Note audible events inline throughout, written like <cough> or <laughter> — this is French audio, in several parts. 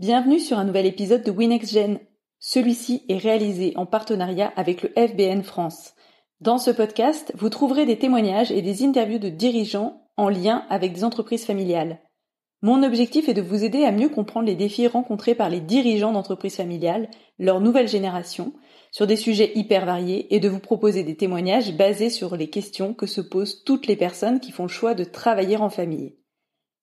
Bienvenue sur un nouvel épisode de WinXGen. Celui-ci est réalisé en partenariat avec le FBN France. Dans ce podcast, vous trouverez des témoignages et des interviews de dirigeants en lien avec des entreprises familiales. Mon objectif est de vous aider à mieux comprendre les défis rencontrés par les dirigeants d'entreprises familiales, leur nouvelle génération, sur des sujets hyper variés et de vous proposer des témoignages basés sur les questions que se posent toutes les personnes qui font le choix de travailler en famille.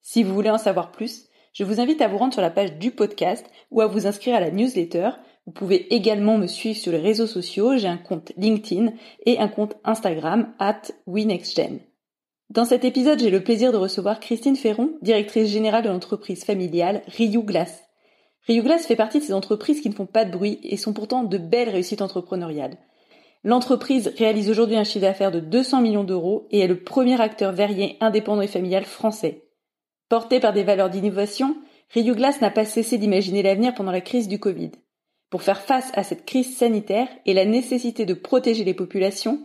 Si vous voulez en savoir plus, je vous invite à vous rendre sur la page du podcast ou à vous inscrire à la newsletter. Vous pouvez également me suivre sur les réseaux sociaux. J'ai un compte LinkedIn et un compte Instagram at WeNextGen. Dans cet épisode, j'ai le plaisir de recevoir Christine Ferron, directrice générale de l'entreprise familiale. Ryu Glass fait partie de ces entreprises qui ne font pas de bruit et sont pourtant de belles réussites entrepreneuriales. L'entreprise réalise aujourd'hui un chiffre d'affaires de 200 millions d'euros et est le premier acteur verrier indépendant et familial français. Porté par des valeurs d'innovation, Rio Glass n'a pas cessé d'imaginer l'avenir pendant la crise du Covid. Pour faire face à cette crise sanitaire et la nécessité de protéger les populations,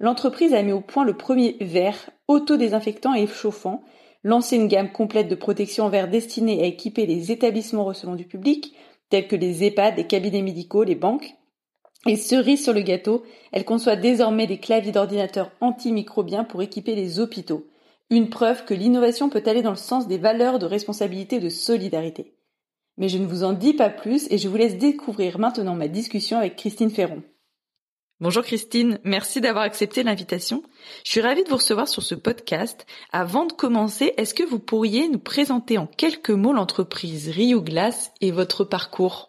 l'entreprise a mis au point le premier verre autodésinfectant et chauffant, lancé une gamme complète de protection en verre destinée à équiper les établissements recevant du public, tels que les EHPAD, les cabinets médicaux, les banques. Et cerise sur le gâteau, elle conçoit désormais des claviers d'ordinateur antimicrobiens pour équiper les hôpitaux. Une preuve que l'innovation peut aller dans le sens des valeurs de responsabilité et de solidarité. Mais je ne vous en dis pas plus et je vous laisse découvrir maintenant ma discussion avec Christine Ferron. Bonjour Christine, merci d'avoir accepté l'invitation. Je suis ravie de vous recevoir sur ce podcast. Avant de commencer, est-ce que vous pourriez nous présenter en quelques mots l'entreprise Rio Glass et votre parcours?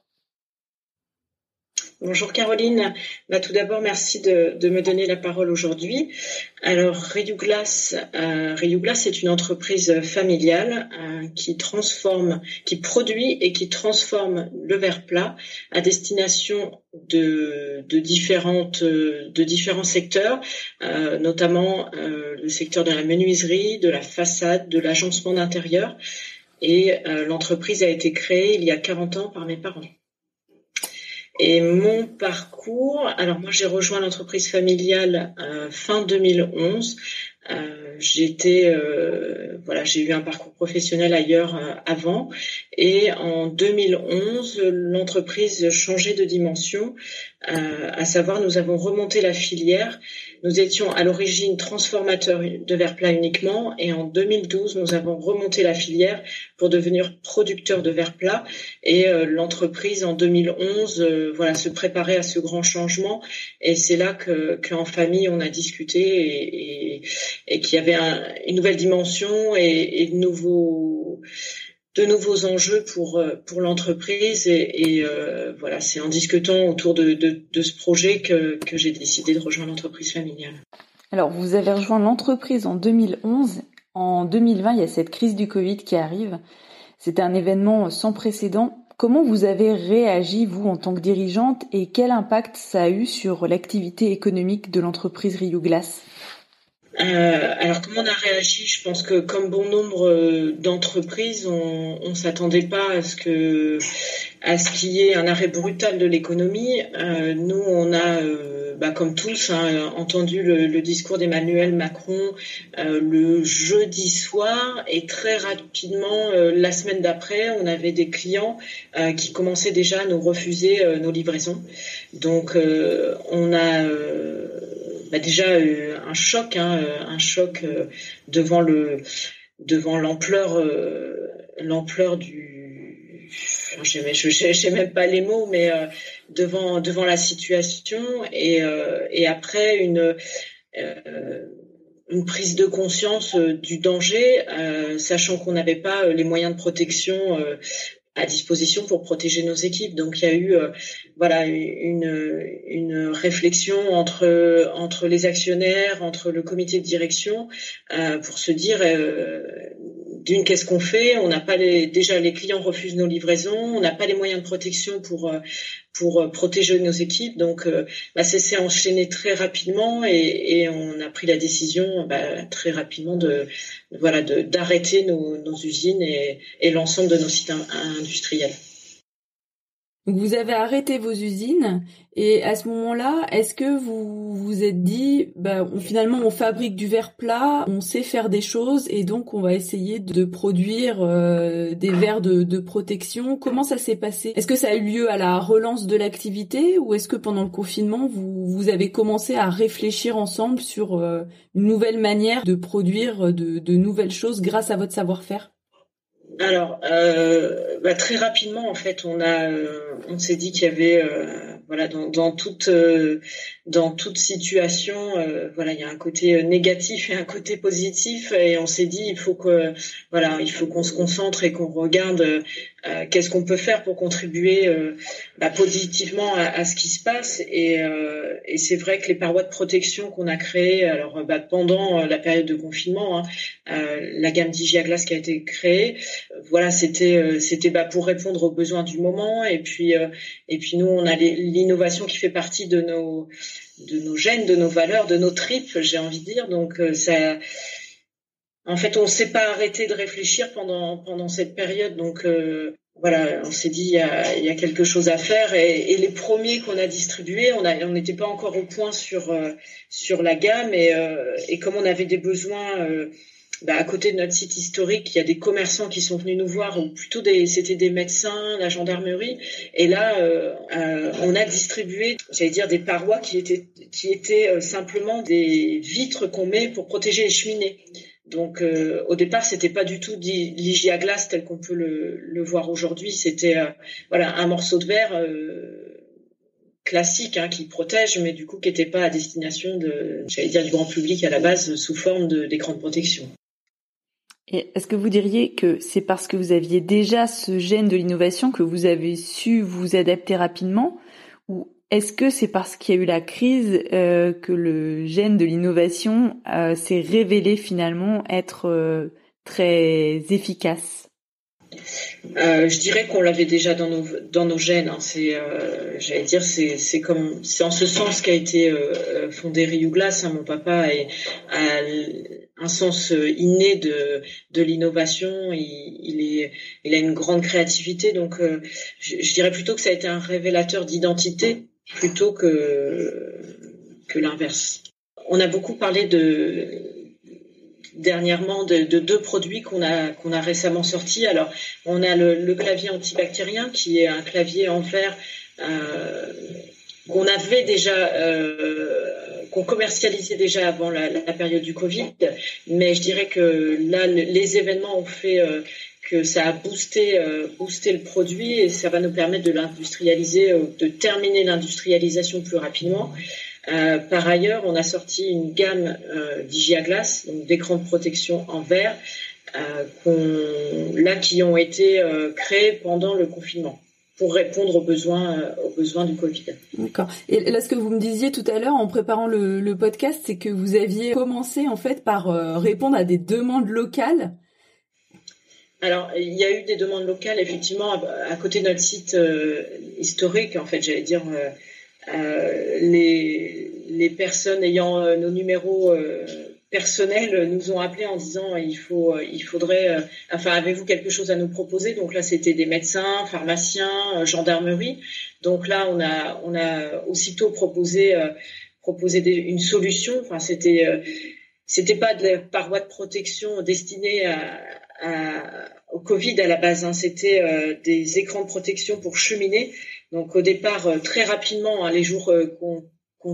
Bonjour Caroline. Bah, tout d'abord, merci de, me donner la parole aujourd'hui. Alors, Rio Glass, euh, est une entreprise familiale euh, qui transforme, qui produit et qui transforme le verre plat à destination de différents secteurs, euh, notamment euh, le secteur de la menuiserie, de la façade, de l'agencement d'intérieur. Et l'entreprise a été créée il y a 40 ans par mes parents. Et mon parcours, alors moi j'ai rejoint l'entreprise familiale euh, fin 2011. Euh, j'étais, euh, voilà, j'ai eu un parcours professionnel ailleurs euh, avant, et en 2011, l'entreprise changeait de dimension, à savoir nous avons remonté la filière. Nous étions à l'origine transformateurs de verre plat uniquement. Et en 2012, nous avons remonté la filière pour devenir producteur de verre plat et euh, l'entreprise en 2011 euh, voilà se préparait à ce grand changement. Et c'est là que qu'en famille on a discuté et, et, et qu'il y avait une nouvelle dimension et, de nouveaux enjeux pour euh, l'entreprise et, euh, voilà c'est en discutant autour de, ce projet que, que j'ai décidé de rejoindre l'entreprise familiale. Alors vous avez rejoint l'entreprise en 2011. En 2020 il y a cette crise du Covid qui arrive. C'était un événement sans précédent. Comment vous avez réagi vous en tant que dirigeante et quel impact ça a eu sur l'activité économique de l'entreprise Rio Glass euh, alors comment on a réagi? Je pense que comme bon nombre euh, d'entreprises, on, on s'attendait pas à ce que ce qu'il y ait un arrêt brutal de l'économie. Euh, nous, on a, bah, comme tous, hein, entendu le, discours d'Emmanuel Macron le jeudi soir et très rapidement, la semaine d'après, on avait des clients qui commençaient déjà à nous refuser nos livraisons. Donc, on a bah, déjà euh, un choc, hein, euh, un choc euh, devant le devant l'ampleur l'ampleur du je sais même pas les mots mais devant devant la situation et et après une une prise de conscience du danger, sachant qu'on n'avait pas les moyens de protection à disposition pour protéger nos équipes. Donc il y a eu euh, voilà une, une réflexion entre entre les actionnaires, entre le comité de direction euh, pour se dire euh, d'une qu'est-ce qu'on fait? On n'a pas les déjà les clients refusent nos livraisons, on n'a pas les moyens de protection pour pour protéger nos équipes. Donc bah, ça s'est enchaîné très rapidement et, on a pris la décision bah, très rapidement de voilà d'arrêter nos, usines et l'ensemble de nos sites industriels. Donc vous avez arrêté vos usines et à ce moment-là, est-ce que vous vous êtes dit, bah, finalement on fabrique du verre plat, on sait faire des choses et donc on va essayer de produire euh, des verres de, protection. Comment ça s'est passé? Est-ce que ça a eu lieu à la relance de l'activité ou est-ce que pendant le confinement vous, vous avez commencé à réfléchir ensemble sur euh, une nouvelle manière de produire de, de nouvelles choses grâce à votre savoir-faire? Alors, euh, bah, très rapidement, en fait, on a, euh, on s'est dit qu'il y avait, euh, voilà, dans, toute, dans toute situation, voilà, il y a un côté négatif et un côté positif, et on s'est dit, il faut voilà, il faut qu'on se concentre et qu'on regarde euh, qu'est-ce qu'on peut faire pour contribuer euh, bah, positivement à, ce qui se passe. Et, euh, et c'est vrai que les parois de protection qu'on a créées alors bah, pendant la période de confinement hein, la gamme Digiaglas qui a été créée voilà c'était c'était bah, pour répondre aux besoins du moment. Et puis et puis nous on a l'innovation qui fait partie de nos de nos gènes de nos valeurs de nos tripes j'ai envie de dire donc ça en fait, on ne s'est pas arrêté de réfléchir pendant pendant cette période. Donc euh, voilà, on s'est dit il y, a, quelque chose à faire. Et, les premiers qu'on a distribués, on n'était pas encore au point sur euh, sur la gamme. Et, euh, et comme on avait des besoins. Bah, à côté de notre site historique, il y a des commerçants qui sont venus nous voir, ou plutôt des, c'était des médecins, la gendarmerie. Et là, on a distribué, j'allais dire, des parois qui étaient qui étaient simplement des vitres qu'on met pour protéger les cheminées. Donc euh, au départ, c'était pas du tout l'igie à glace tel qu'on peut le, voir aujourd'hui. C'était euh, voilà un morceau de verre euh, classique hein, qui protège, mais du coup qui n'était pas à destination de, j'allais dire du grand public à la base sous forme d'écran de, protection. Est-ce que vous diriez que c'est parce que vous aviez déjà ce gène de l'innovation que vous avez su vous adapter rapidement, ou est-ce que c'est parce qu'il y a eu la crise euh, que le gène de l'innovation euh, s'est révélé finalement être euh, très efficace? Je dirais qu'on l'avait déjà dans nos dans nos gènes. Hein. C'est, j'allais dire, c'est c'est comme c'est en ce sens qu'a été fondé Riuglas. Hein. Mon papa a un sens inné de de l'innovation. Il, il, a une grande créativité. Donc, je, je, dirais plutôt que ça a été un révélateur d'identité plutôt que, que l'inverse. On a beaucoup parlé de dernièrement de, deux produits qu'on a qu'on a récemment sortis. Alors on a le, clavier antibactérien qui est un clavier en verre euh, qu'on déjà euh, commercialisait déjà avant la, période du Covid, mais je dirais que là les événements ont fait euh, que ça a boosté, euh, boosté le produit et ça va nous permettre de l'industrialiser, de terminer l'industrialisation plus rapidement. Par ailleurs, on a sorti une gamme euh, d'Igiaglas, donc d'écrans de protection en verre, là qui ont été créés pendant le confinement pour répondre aux besoins, aux besoins du Covid. D'accord. Et là, ce que vous me disiez tout à l'heure en préparant le, le podcast, c'est que vous aviez commencé en fait par répondre à des demandes locales alors, il y a eu des demandes locales, effectivement, à, côté de notre site euh, historique, en fait, j'allais dire, euh, euh, les, les, personnes ayant nos numéros personnels nous ont appelés en disant il faut, il faudrait, enfin, avez-vous quelque chose à nous proposer? Donc là, c'était des médecins, pharmaciens, gendarmerie. Donc là, on a, on a aussitôt proposé, proposé une solution. Enfin, c'était, c'était pas de la paroi de protection destinée à au Covid à la base. Hein, C'était euh, des écrans de protection pour cheminer. Donc au départ, euh, très rapidement, hein, les jours euh, qu'on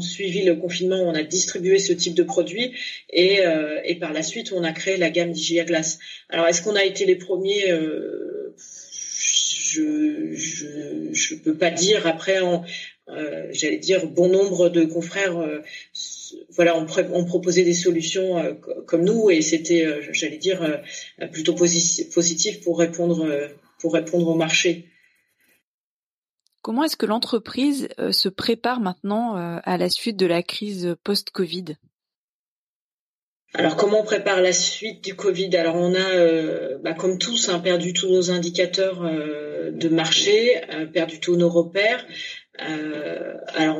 suivi le confinement, on a distribué ce type de produit et, et par la suite, on a créé la gamme d'Igia Glace. Alors, est-ce qu'on a été les premiers Je je je peux pas dire. Après, j'allais dire bon nombre de confrères voilà, on, proposait des solutions euh, comme nous et c'était, euh, j'allais dire, euh, plutôt positif pour répondre pour répondre au marché. Comment est-ce que l'entreprise se prépare maintenant à la suite de la crise post-Covid? Alors comment on prépare la suite du Covid? Alors on a, bah, comme tous, hein, perdu tous nos indicateurs de marché, perdu tous nos repères. alors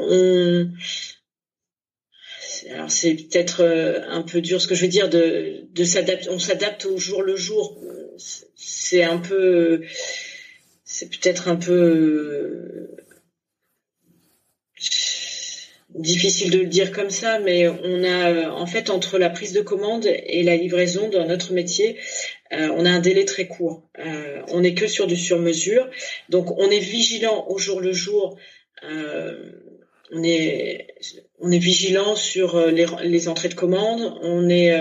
c'est peut-être euh, un peu dur ce que je veux dire de s'adapter. On s'adapte au jour le jour. C'est un peu c'est peut-être un peu difficile de le dire comme ça, mais on a en fait entre la prise de commande et la livraison dans notre métier, euh, on a un délai très court. Euh, on n'est que sur du sur-mesure, donc on est vigilant au jour le jour. Euh, on est on est vigilant sur les, les entrées de commandes. On est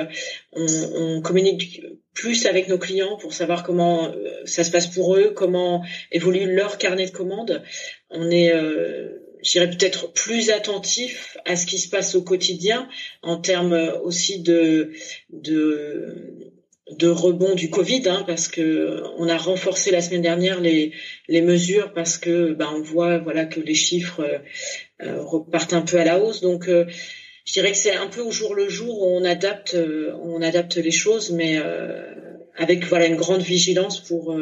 on, communique plus avec nos clients pour savoir comment ça se passe pour eux, comment évolue leur carnet de commandes. On est j'irais peut-être plus attentif à ce qui se passe au quotidien en termes aussi de de de rebond du Covid, hein, parce que on a renforcé la semaine dernière les, les mesures parce que ben, on voit voilà que les chiffres euh, repartent un peu à la hausse. Donc euh, je dirais que c'est un peu au jour le jour où on adapte euh, on adapte les choses, mais avec voilà une grande vigilance pour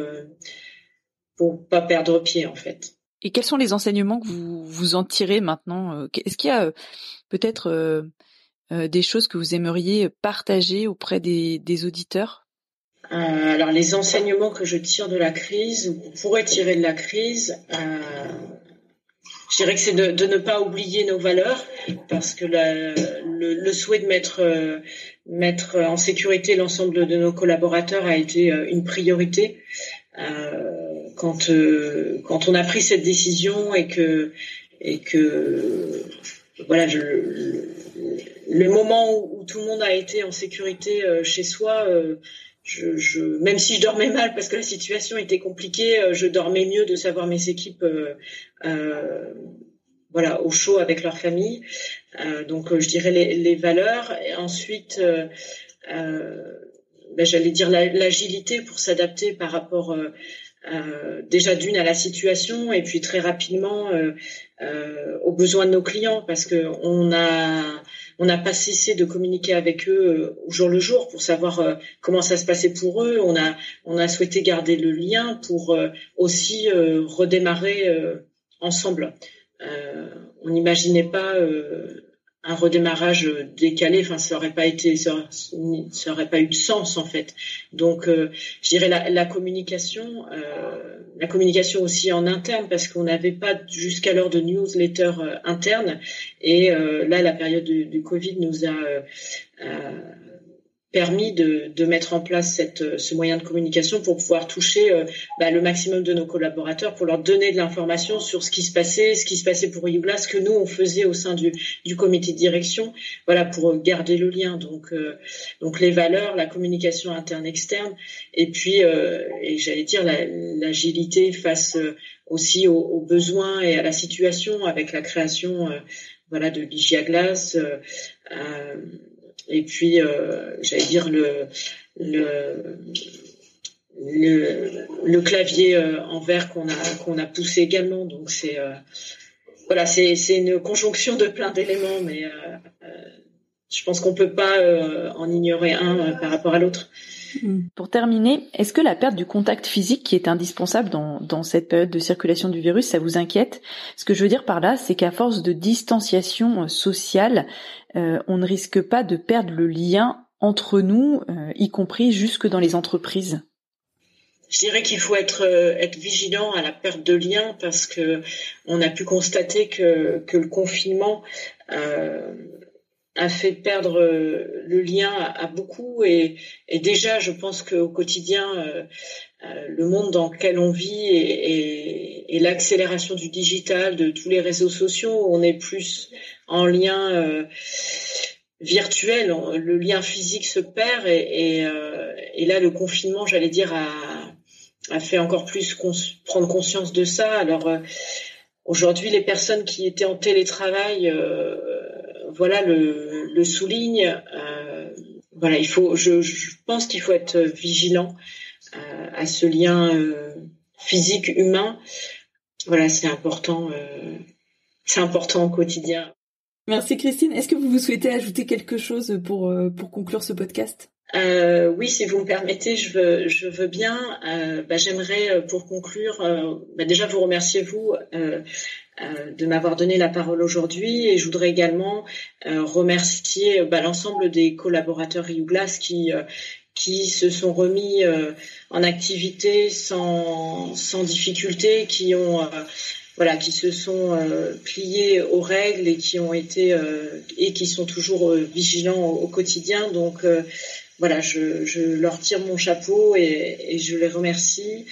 pour pas perdre pied en fait. Et quels sont les enseignements que vous vous en tirez maintenant euh, Est-ce qu'il y a euh, peut-être euh, des choses que vous aimeriez partager auprès des, des auditeurs? Alors les enseignements que je tire de la crise, ou pourrais tirer de la crise, je dirais que c'est de, ne pas oublier nos valeurs, parce que le, souhait de mettre, mettre en sécurité l'ensemble de nos collaborateurs a été une priorité. Euh, quand euh, on a pris cette décision et que voilà le, moment où, tout le monde a été en sécurité euh, chez soi je, je, même si je dormais mal parce que la situation était compliquée, je dormais mieux de savoir mes équipes euh, voilà au chaud avec leur famille. Euh, donc je dirais les, valeurs. Et ensuite, euh, ben, j'allais dire l'agilité pour s'adapter par rapport euh, euh, déjà d'une à la situation et puis très rapidement euh, euh, aux besoins de nos clients parce que on a on n'a pas cessé de communiquer avec eux euh, au jour le jour pour savoir comment ça se passait pour eux. On a on a souhaité garder le lien pour aussi redémarrer ensemble. on n'imaginait pas un redémarrage décalé, enfin ça aurait pas été, ça, aurait pas eu de sens en fait. Donc, euh, je dirais la, la communication, euh, la communication aussi en interne parce qu'on n'avait pas jusqu'alors de newsletter euh, interne et euh, là la période du, du, Covid nous a permis de, de, mettre en place cette, ce moyen de communication pour pouvoir toucher euh, bah, le maximum de nos collaborateurs, pour leur donner de l'information sur ce qui se passait, ce qui se passait pour Yougla, ce que nous on faisait au sein du, du comité de direction, voilà pour garder le lien. Donc, euh, donc les valeurs, la communication interne externe, et puis euh, et j'allais dire l'agilité face aussi aux, aux, besoins et à la situation avec la création voilà de Ligia Glace et puis euh, j'allais dire le le le, clavier euh, en verre qu'on a qu'on a poussé également donc c'est euh, voilà c'est une conjonction de plein d'éléments mais je pense qu'on peut pas en ignorer un par rapport à l'autre. Hmm. Pour terminer, est-ce que la perte du contact physique qui est indispensable dans, dans cette période de circulation du virus, ça vous inquiète? Ce que je veux dire par là, c'est qu'à force de distanciation euh, sociale, euh, on ne risque pas de perdre le lien entre nous, euh, y compris jusque dans les entreprises. Je dirais qu'il faut être, être vigilant à la perte de lien parce que on a pu constater que, que le confinement euh, a fait perdre euh, le lien à, beaucoup et, déjà je pense qu'au quotidien euh, euh, le monde dans lequel on vit et, l'accélération du digital de tous les réseaux sociaux on est plus en lien virtuel le lien physique se perd et, là le confinement j'allais dire a, fait encore plus prendre conscience de ça. Alors aujourd'hui les personnes qui étaient en télétravail voilà le, souligne. Euh, voilà, il faut. Je, pense qu'il faut être vigilant euh, à ce lien euh, physique humain. Voilà, c'est important. c'est important au quotidien. Merci Christine. Est-ce que vous souhaitez ajouter quelque chose pour conclure ce podcast? Euh, oui, si vous me permettez, je veux, je veux bien. Euh, bah, J'aimerais, pour conclure, euh, bah, déjà vous remercier vous euh, de m'avoir donné la parole aujourd'hui et je voudrais également euh, remercier bah, l'ensemble des collaborateurs Glass qui qui se sont remis en activité sans, sans difficulté, qui ont voilà, qui se sont pliés aux règles et qui ont été et qui sont toujours vigilants au, quotidien. Donc voilà, je, leur tire mon chapeau et, et je les remercie.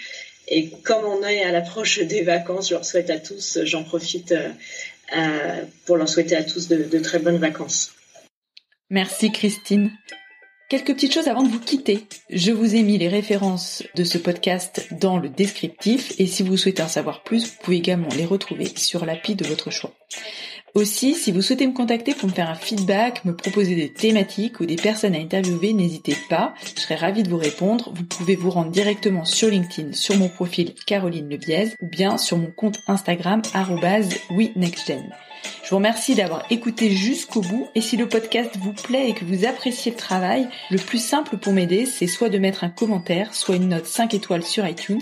Et comme on est à l'approche <laughs> des vacances, je leur souhaite à tous, j'en profite euh, pour leur souhaiter à tous de, de très bonnes vacances. Merci Christine. Quelques petites choses avant de vous quitter. Je vous ai mis les références de ce podcast dans le descriptif et si vous souhaitez en savoir plus, vous pouvez également les retrouver sur l'appli de votre choix. Aussi, si vous souhaitez me contacter pour me faire un feedback, me proposer des thématiques ou des personnes à interviewer, n'hésitez pas, je serai ravie de vous répondre. Vous pouvez vous rendre directement sur LinkedIn, sur mon profil Caroline Lebiez ou bien sur mon compte Instagram @we_nextgen. Je vous remercie d'avoir écouté jusqu'au bout et si le podcast vous plaît et que vous appréciez le travail, le plus simple pour m'aider, c'est soit de mettre un commentaire, soit une note 5 étoiles sur iTunes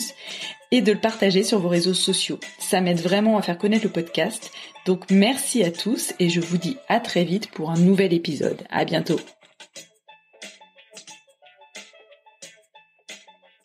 et de le partager sur vos réseaux sociaux. Ça m'aide vraiment à faire connaître le podcast. Donc merci à tous et je vous dis à très vite pour un nouvel épisode. À bientôt.